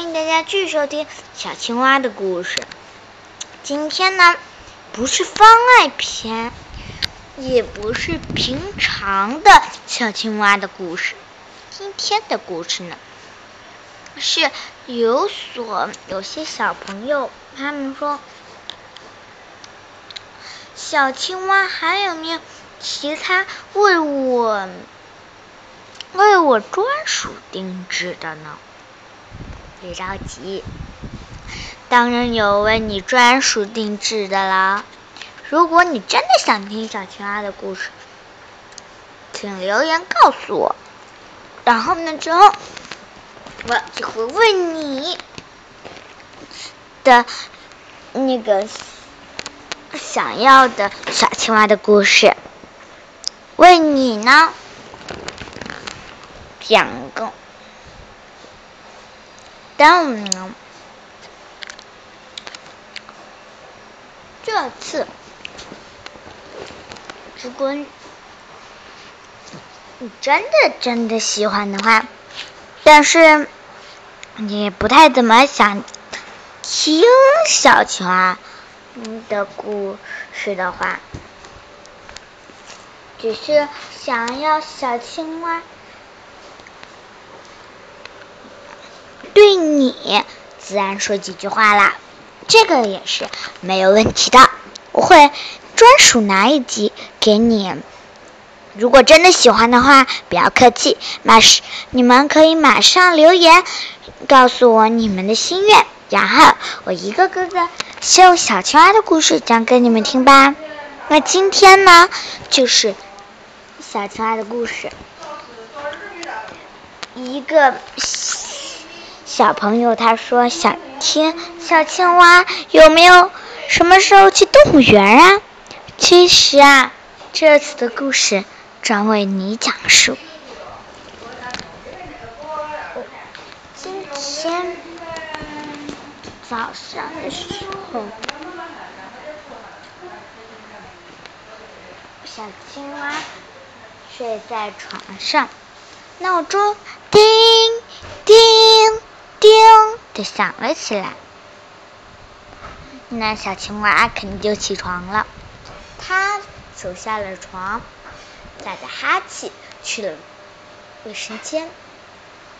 欢迎大家继续收听小青蛙的故事。今天呢，不是番外篇，也不是平常的小青蛙的故事。今天的故事呢，是有所有些小朋友他们说，小青蛙还有没有其他为我为我专属定制的呢？别着急，当然有为你专属定制的啦。如果你真的想听小青蛙的故事，请留言告诉我。然后呢，之后我就会为你的那个想要的小青蛙的故事，为你呢讲个。但呢，这次如果你真的真的喜欢的话，但是你不太怎么想听小青蛙的故事的话，只是想要小青蛙。对你自然说几句话啦，这个也是没有问题的。我会专属拿一集给你。如果真的喜欢的话，不要客气，马上你们可以马上留言告诉我你们的心愿，然后我一个个的用小青蛙的故事讲给你们听吧。那今天呢，就是小青蛙的故事，一个。小朋友他说想听小青蛙，有没有什么时候去动物园啊？其实啊，这次的故事专为你讲述。今天早上的时候，小青蛙睡在床上，闹钟叮叮。叮的响了起来，那小青蛙肯定就起床了。它走下了床，打着哈气去了卫生间。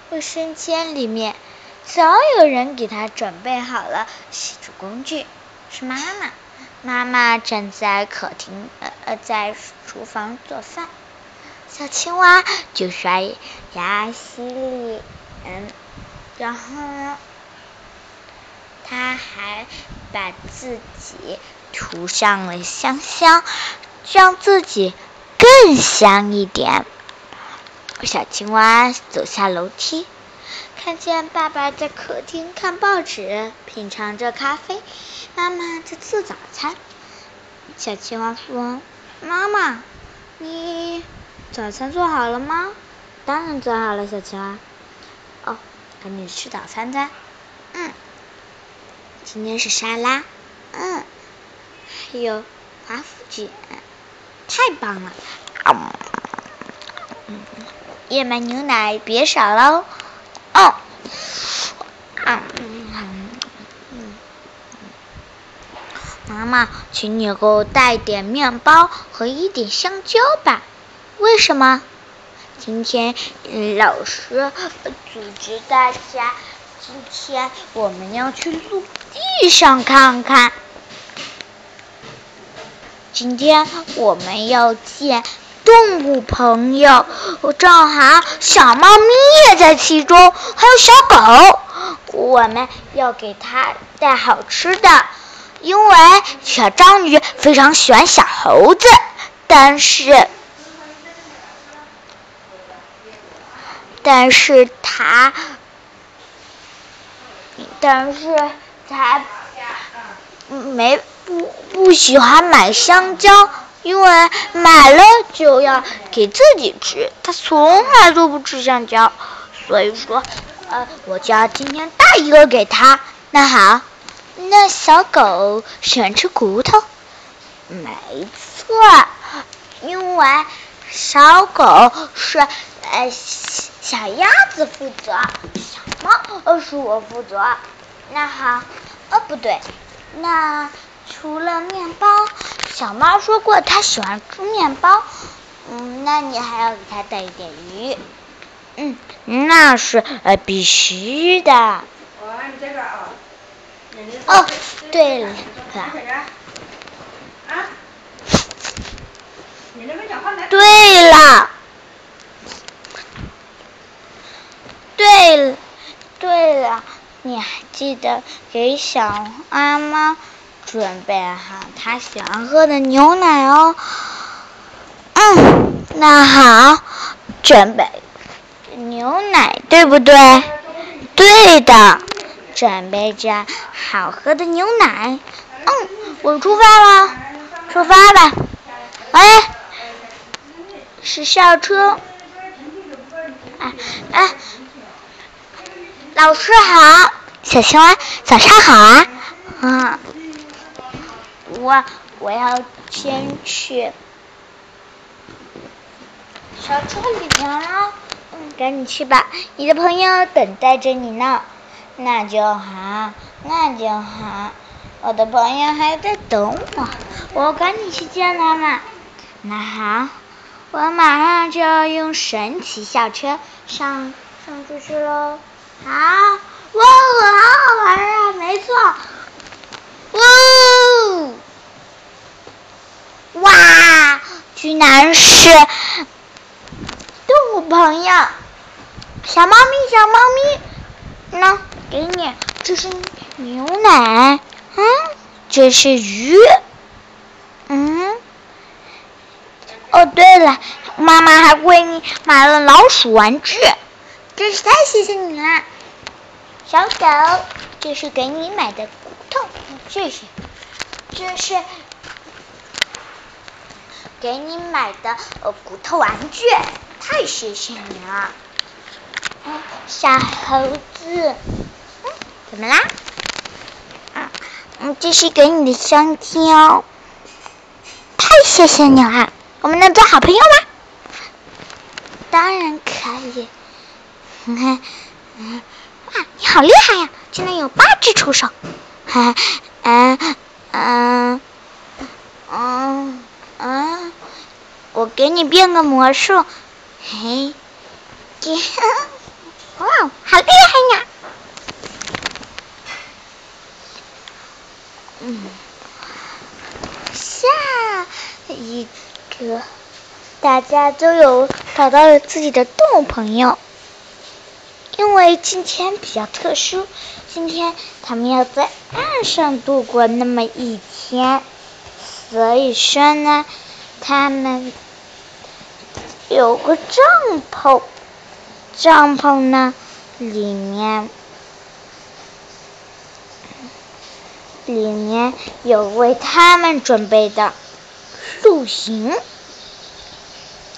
卫生间里面早有人给它准备好了洗漱工具，是妈妈。妈妈正在客厅呃呃在厨房做饭，小青蛙就刷牙洗脸。然后呢，他还把自己涂上了香香，让自己更香一点。小青蛙走下楼梯，看见爸爸在客厅看报纸，品尝着咖啡，妈妈在做早餐。小青蛙说：“妈妈，你早餐做好了吗？”“当然做好了，小青蛙。”哦。赶紧吃早餐的，嗯，今天是沙拉，嗯，还有华夫卷，太棒了，嗯，燕麦牛奶别少喽，哦，嗯。嗯。嗯，妈妈，请你给我带点面包和一点香蕉吧，为什么？今天老师组织大家，今天我们要去陆地上看看。今天我们要见动物朋友，正好小猫咪也在其中，还有小狗。我们要给它带好吃的，因为小章鱼非常喜欢小猴子，但是。但是他，但是他没不不喜欢买香蕉，因为买了就要给自己吃，他从来都不吃香蕉，所以说，呃，我就要今天带一个给他。那好，那小狗喜欢吃骨头，没错，因为小狗是呃。小鸭子负责，小么是我负责。那好，哦不对，那除了面包，小猫说过它喜欢吃面包。嗯，那你还要给它带一点鱼。嗯，那是呃必须的。哦，你这个啊。哦，对了。啊？对了。对了，对了，你还记得给小阿猫准备好它喜欢喝的牛奶哦。嗯，那好，准备牛奶，对不对？对的，准备着好喝的牛奶。嗯，我出发了，出发吧。哎，是校车。哎哎。老师好，小青蛙，早上好啊！嗯，我我要先去小车里面了，嗯，赶紧去吧，你的朋友等待着你呢。那就好，那就好，我的朋友还在等我，我赶紧去见他们。那好，我马上就要用神奇校车上上出去喽。好，哇，好好玩啊！没错，哇，哇，居然是动物朋友，小猫咪，小猫咪，那给你，这是牛奶，嗯，这是鱼，嗯，哦，对了，妈妈还为你买了老鼠玩具。真是太谢谢你了，小狗，这是给你买的骨头，谢谢。这是给你买的骨头玩具，太谢谢你了。小猴子，怎么啦？嗯，这是给你的香蕉，太谢谢你了。我们能做好朋友吗？当然可以。你看，嗯，哇，你好厉害呀！竟然有八只触手，哈，嗯嗯嗯嗯，我给你变个魔术，嘿，哇，好厉害呀！嗯，下一个，大家都有找到了自己的动物朋友。因为今天比较特殊，今天他们要在岸上度过那么一天，所以说呢，他们有个帐篷，帐篷呢里面里面有为他们准备的露营，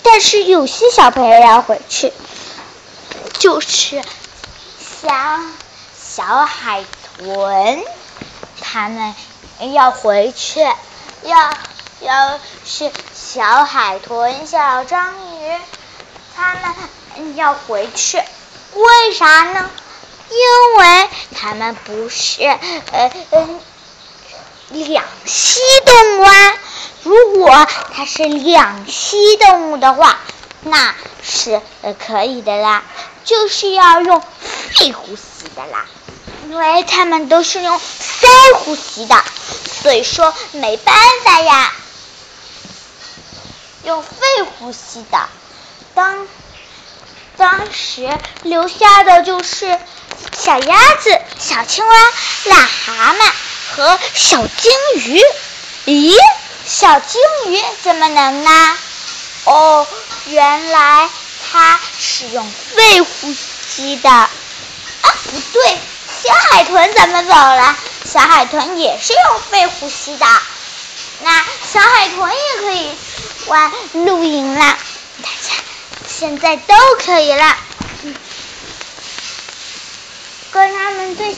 但是有些小朋友要回去。就是像小海豚，他们要回去，要要是小海豚、小章鱼，他们要回去，为啥呢？因为他们不是呃嗯两栖动物啊。如果它是两栖动物的话，那是可以的啦。就是要用肺呼吸的啦，因为他们都是用鳃呼吸的，所以说没办法呀，用肺呼吸的。当当时留下的就是小鸭子、小青蛙、癞蛤蟆和小金鱼。咦，小金鱼怎么能呢？哦，原来。它是用肺呼吸的啊，不对，小海豚怎么走了？小海豚也是用肺呼吸的。那小海豚也可以玩露营了，大家现在都可以了。跟他们最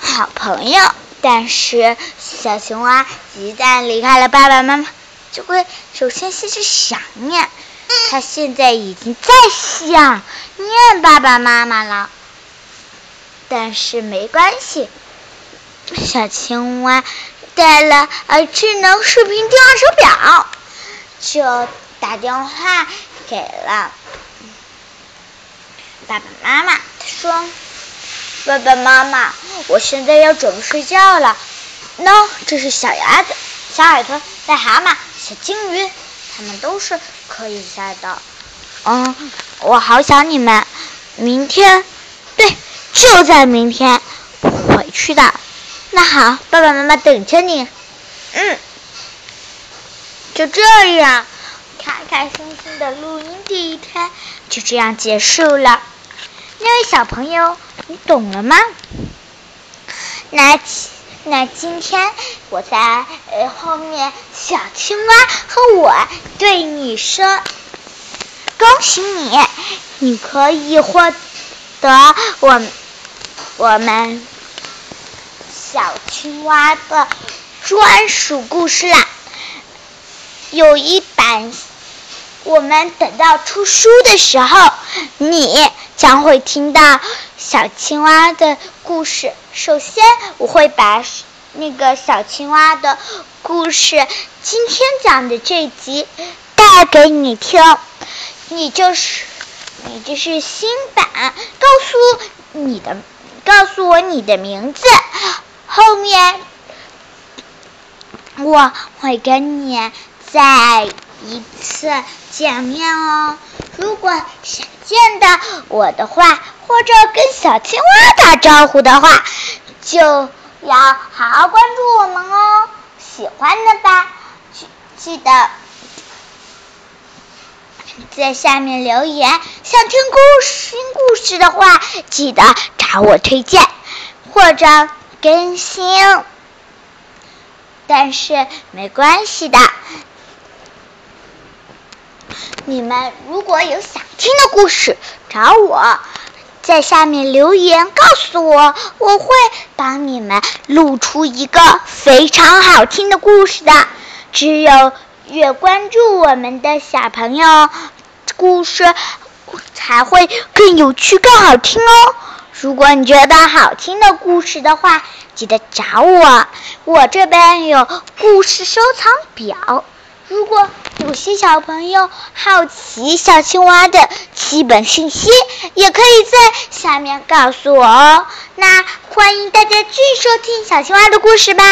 好朋友，但是小青蛙一旦离开了爸爸妈妈，就会首先先是想念。他现在已经在想念爸爸妈妈了，但是没关系，小青蛙带了呃智能视频电话手表，就打电话给了爸爸妈妈。他说：“爸爸妈妈，我现在要准备睡觉了。喏，这是小鸭子、小海豚、癞蛤蟆、小金鱼，它们都是可以在的。嗯，我好想你们。明天，对。”就在明天回去的，那好，爸爸妈妈等着你。嗯，就这样，开开心心的录音第一天就这样结束了。那位小朋友，你懂了吗？那那今天我在呃后面，小青蛙和我对你说，恭喜你，你可以获得我。我们小青蛙的专属故事啦，有一版，我们等到出书的时候，你将会听到小青蛙的故事。首先，我会把那个小青蛙的故事今天讲的这集带给你听，你就是你就是新版，告诉你的。告诉我你的名字，后面我会跟你再一次见面哦。如果想见到我的话，或者跟小青蛙打招呼的话，就要好好关注我们哦。喜欢的吧，记记得在下面留言。想听故事新故事的话，记得找。我推荐或者更新，但是没关系的。你们如果有想听的故事，找我，在下面留言告诉我，我会帮你们录出一个非常好听的故事的。只有越关注我们的小朋友，故事才会更有趣、更好听哦。如果你觉得好听的故事的话，记得找我，我这边有故事收藏表。如果有些小朋友好奇小青蛙的基本信息，也可以在下面告诉我哦。那欢迎大家继续收听小青蛙的故事吧。